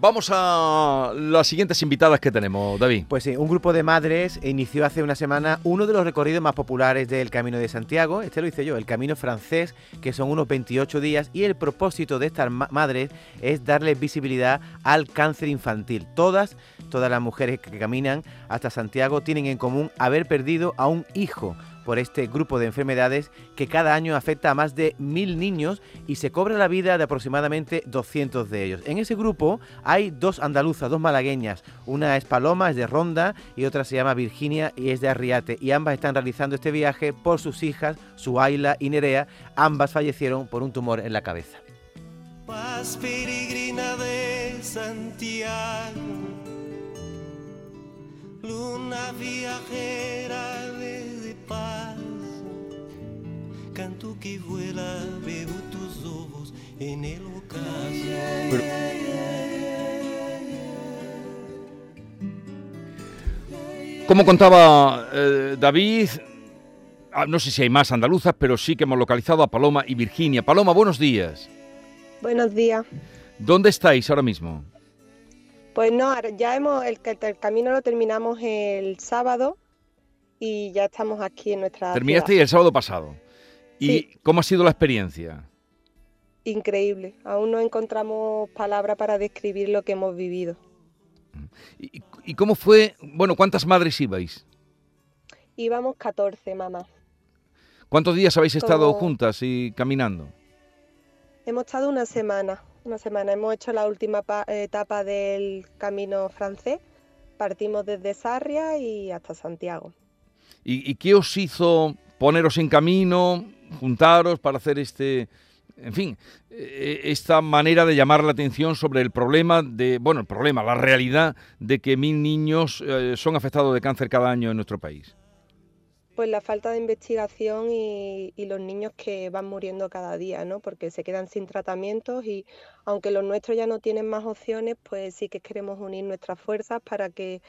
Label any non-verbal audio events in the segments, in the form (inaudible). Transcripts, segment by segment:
Vamos a las siguientes invitadas que tenemos, David. Pues sí, un grupo de madres inició hace una semana uno de los recorridos más populares del Camino de Santiago. Este lo hice yo, el Camino francés, que son unos 28 días. Y el propósito de estas madres es darle visibilidad al cáncer infantil. Todas, todas las mujeres que caminan hasta Santiago tienen en común haber perdido a un hijo por este grupo de enfermedades que cada año afecta a más de mil niños y se cobra la vida de aproximadamente 200 de ellos. En ese grupo hay dos andaluzas, dos malagueñas. Una es Paloma, es de Ronda, y otra se llama Virginia y es de Arriate. Y ambas están realizando este viaje por sus hijas, Suaila y Nerea. Ambas fallecieron por un tumor en la cabeza. Paz peregrina de Santiago, luna viajera paz, canto que vuela, veo tus ojos en el ocaso. Como contaba eh, David, ah, no sé si hay más andaluzas, pero sí que hemos localizado a Paloma y Virginia. Paloma, buenos días. Buenos días. ¿Dónde estáis ahora mismo? Pues no, ahora ya hemos, el camino lo terminamos el sábado y ya estamos aquí en nuestra Terminaste ciudad. el sábado pasado. ¿Y Sí. cómo ha sido la experiencia? Increíble. Aún no encontramos palabras para describir lo que hemos vivido. ¿Y, y cómo fue? Bueno, ¿cuántas madres ibais? Íbamos 14, mamá. ¿Cuántos días habéis estado juntas y caminando? Hemos estado una semana, una semana. Hemos hecho la última pa- etapa del camino francés. Partimos desde Sarria y hasta Santiago. ¿Y, qué os hizo poneros en camino, juntaros para hacer este, en fin, eh, esta manera de llamar la atención sobre el problema de, bueno, el problema, la realidad de que mil niños eh, son afectados de cáncer cada año en nuestro país? Pues la falta de investigación y, y los niños que van muriendo cada día, ¿no? Porque se quedan sin tratamientos y aunque los nuestros ya no tienen más opciones, pues sí que queremos unir nuestras fuerzas para que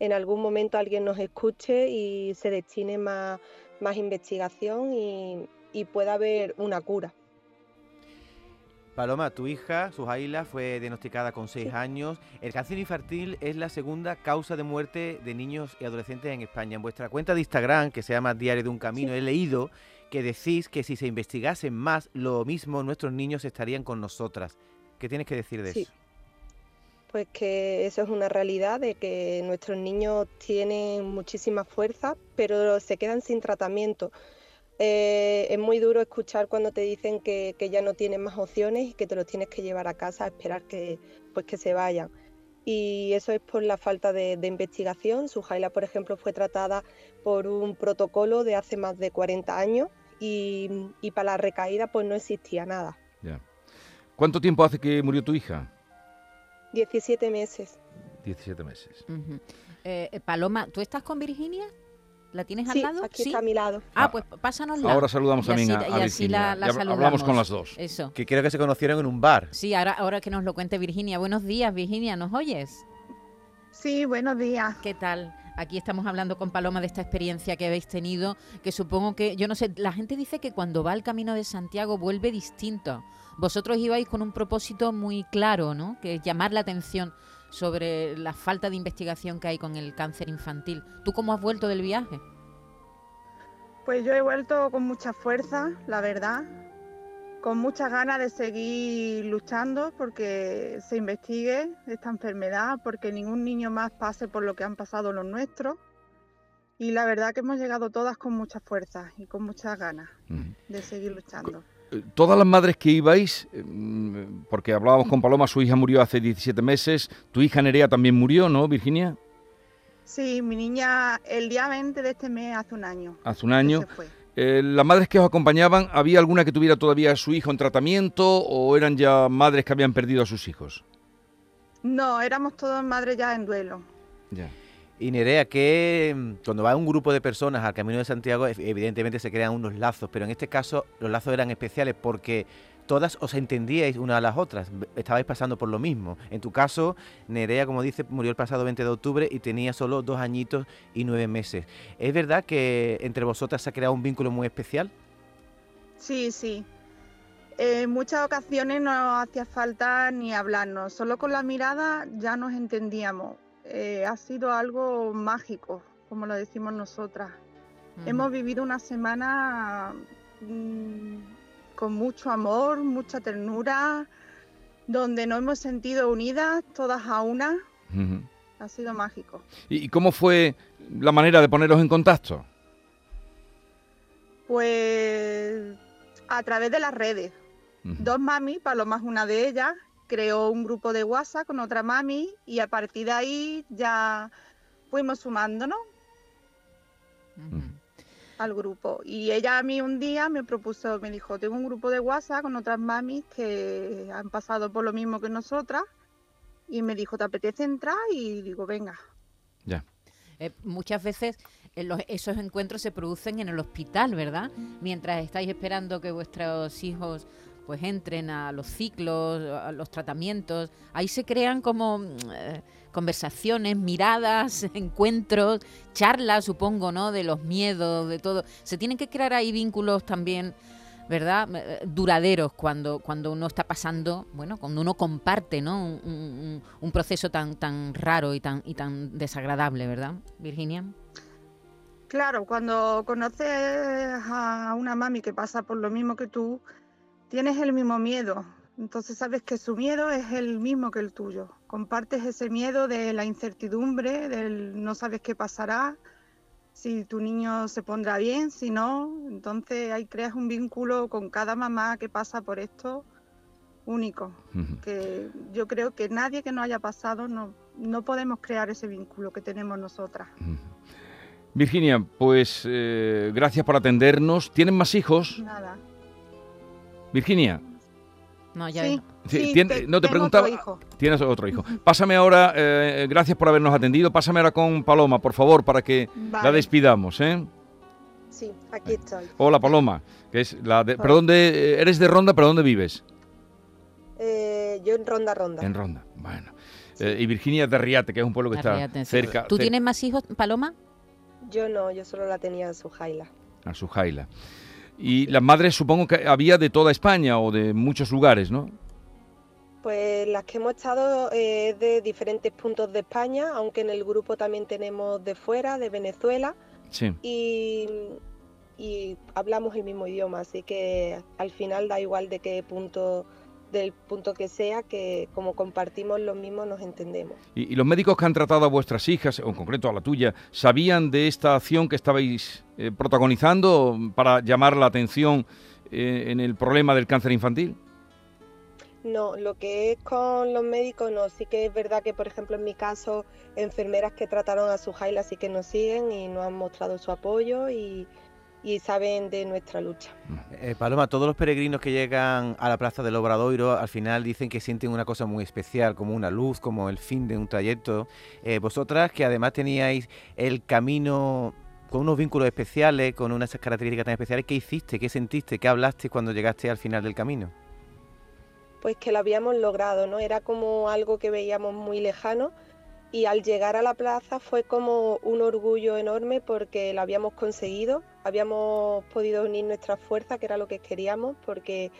en algún momento alguien nos escuche y se destine más, más investigación y, y pueda haber una cura. Paloma, tu hija, Sujaila, fue diagnosticada con 6 años. El cáncer infantil es la segunda causa de muerte de niños y adolescentes en España. En vuestra cuenta de Instagram, que se llama Diario de un Camino, he leído que decís que si se investigasen más, lo mismo nuestros niños estarían con nosotras. ¿Qué tienes que decir de Sí. eso? Pues que eso es una realidad de que nuestros niños tienen muchísima fuerza, pero se quedan sin tratamiento. Eh, es muy duro escuchar cuando te dicen que, ya no tienen más opciones y que te los tienes que llevar a casa a esperar que, pues que se vayan. Y eso es por la falta de, investigación. Sujaila, por ejemplo, fue tratada por un protocolo de hace más de 40 años y, y para la recaída pues no existía nada. Ya. ¿Cuánto tiempo hace que murió tu hija? 17 meses. 17 meses. Eh, eh, Paloma, ¿tú estás con Virginia? ¿La tienes al Sí, lado? aquí sí. está a mi lado. Ah, pues pásanosla. Ahora saludamos Y también así- a, y a así Virginia. la- hablamos saludamos. con las dos. Eso. Que creo que se conocieron en un bar. Sí, ahora, ahora que nos lo cuente Virginia. Buenos días, Virginia, ¿nos oyes? Sí, buenos días. ¿Qué tal? Aquí estamos hablando con Paloma de esta experiencia que habéis tenido, que supongo que, yo no sé, la gente dice que cuando va al Camino de Santiago vuelve distinto. Vosotros ibais con un propósito muy claro, ¿no? Que es llamar la atención sobre la falta de investigación que hay con el cáncer infantil. ¿Tú cómo has vuelto del viaje? Pues yo he vuelto con mucha fuerza, la verdad, con muchas ganas de seguir luchando porque se investigue esta enfermedad, porque ningún niño más pase por lo que han pasado los nuestros. Y la verdad que hemos llegado todas con mucha fuerza y con muchas ganas de seguir luchando. Todas las madres que ibais, mm, porque hablábamos con Paloma, su hija murió hace 17 meses, tu hija Nerea también murió, ¿no, Virginia? Sí, mi niña el día 20 de este mes hace un año. Hace un año. Eh, ¿Las madres que os acompañaban, había alguna que tuviera todavía a su hijo en tratamiento o eran ya madres que habían perdido a sus hijos? No, éramos todas madres ya en duelo. Ya. Y Nerea, que mm, cuando va un grupo de personas al Camino de Santiago, ev- evidentemente se crean unos lazos, pero en este caso los lazos eran especiales porque todas os entendíais una a las otras, estabais pasando por lo mismo. En tu caso, Nerea, como dice, murió el pasado 20 de octubre y tenía solo dos añitos y nueve meses. ¿Es verdad que entre vosotras se ha creado un vínculo muy especial? Sí, sí. En muchas ocasiones no hacía falta ni hablarnos, solo con la mirada ya nos entendíamos. Eh, ha sido algo mágico, como lo decimos nosotras. Hemos vivido una semana mm, con mucho amor, mucha ternura, donde nos hemos sentido unidas, todas a una. Ha sido mágico. ¿Y cómo fue la manera de poneros en contacto? Pues a través de las redes. Ujú. Dos mami, Paloma es una de ellas, creó un grupo de WhatsApp con otra mami y a partir de ahí ya fuimos sumándonos Ujú. al grupo. Y ella a mí un día me propuso, me dijo, tengo un grupo de WhatsApp con otras mamis que han pasado por lo mismo que nosotras. Y me dijo, ¿te apetece entrar? Y digo, venga. Ya. Eh, muchas veces eh, los- esos encuentros se producen en el hospital, ¿verdad? Mientras estáis esperando que vuestros hijos pues entren a los ciclos, a los tratamientos, ahí se crean como mm, eh, conversaciones, miradas, (laughs) encuentros, charlas, supongo, ¿no? De los miedos, de todo. Se tienen que crear ahí vínculos también, ¿verdad? Eh, Duraderos cuando, cuando uno está pasando, bueno, cuando uno comparte, ¿no? Un- un proceso tan, tan raro y tan, y tan desagradable, ¿verdad, Virginia? Claro, cuando conoces a una mami que pasa por lo mismo que tú, tienes el mismo miedo. Entonces sabes que su miedo es el mismo que el tuyo. Compartes ese miedo de la incertidumbre, del no sabes qué pasará, si tu niño se pondrá bien, si no. Entonces ahí creas un vínculo con cada mamá que pasa por esto único. Que yo creo que nadie que no haya pasado no, no podemos crear ese vínculo que tenemos nosotras. Virginia, pues eh, gracias por atendernos. ¿Tienen más hijos? Nada. Virginia, No, ya Sí. Sí, te- no te tengo preguntaba. otro hijo. Tienes otro hijo. Pásame ahora, eh, gracias por habernos atendido. Pásame ahora con Paloma, por favor, para que la despidamos, ¿eh? Sí, aquí estoy. Hola, Paloma, que es la de. ¿pero dónde, eh, eres de Ronda, pero dónde vives? Eh, yo en Ronda Ronda. En Ronda. Bueno. Eh, y Virginia de Riate, que es un pueblo que está cerca, ¿Tú cer- tienes más hijos, Paloma? Yo no, yo solo la tenía en su jaila. a su jaila. Y las madres supongo que había de toda España o de muchos lugares, ¿no? Pues las que hemos estado eh, de diferentes puntos de España, aunque en el grupo también tenemos de fuera, de Venezuela, Sí. y, y hablamos el mismo idioma, así que al final da igual de qué punto, del punto que sea, que como compartimos lo mismo nos entendemos. Y, y los médicos que han tratado a vuestras hijas, o en concreto a la tuya, ¿sabían de esta acción que estabais eh, protagonizando para llamar la atención eh, en el problema del cáncer infantil? No, lo que es con los médicos no, sí que es verdad que por ejemplo en mi caso enfermeras que trataron a su jaila sí que nos siguen y nos han mostrado su apoyo y, y saben de nuestra lucha. Eh, Paloma, todos los peregrinos que llegan a la plaza del Obradoiro al final dicen que sienten una cosa muy especial, como una luz, como el fin de un trayecto. Eh, vosotras, que además teníais el camino con unos vínculos especiales, con unas características tan especiales, ¿qué hiciste? ¿Qué sentiste? ¿Qué hablaste cuando llegaste al final del camino? Pues que lo habíamos logrado, ¿no? Era como algo que veíamos muy lejano y al llegar a la plaza fue como un orgullo enorme porque lo habíamos conseguido, habíamos podido unir nuestras fuerzas, que era lo que queríamos, porque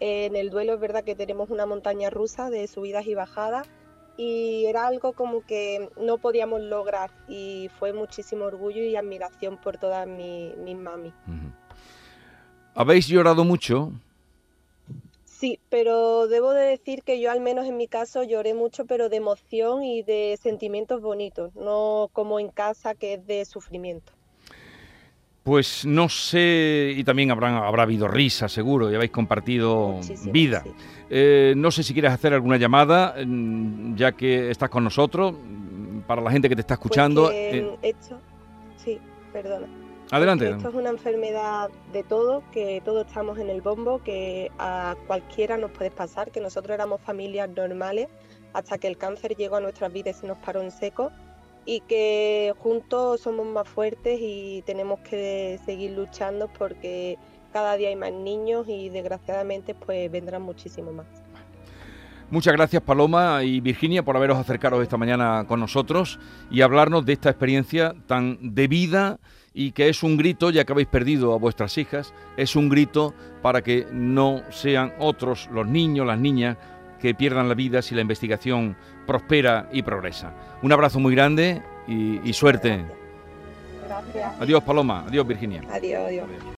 eh, en el duelo es verdad que tenemos una montaña rusa de subidas y bajadas y era algo como que no podíamos lograr y fue muchísimo orgullo y admiración por todas mi- mis mamis. ¿Habéis llorado mucho? Sí, pero debo de decir que yo al menos en mi caso lloré mucho, pero de emoción y de sentimientos bonitos, no como en casa que es de sufrimiento. Pues no sé, y también habrán, habrá habido risa, seguro, y habéis compartido Muchísimo, vida. sí. Eh, no sé si quieres hacer alguna llamada, mm, ya que estás con nosotros, mm, para la gente que te está Pues escuchando. que, eh, esto, sí, perdona. Adelante. Esto es una enfermedad de todo, que todos estamos en el bombo, que a cualquiera nos puede pasar, que nosotros éramos familias normales hasta que el cáncer llegó a nuestras vidas y nos paró en seco y que juntos somos más fuertes y tenemos que seguir luchando porque cada día hay más niños y desgraciadamente pues vendrán muchísimo más. Muchas gracias Paloma y Virginia por haberos acercado esta mañana con nosotros y hablarnos de esta experiencia tan de vida y que es un grito, ya que habéis perdido a vuestras hijas, es un grito para que no sean otros los niños, las niñas, que pierdan la vida si la investigación prospera y progresa. Un abrazo muy grande y, y suerte. Gracias. Adiós Paloma, adiós Virginia. Adiós, adiós.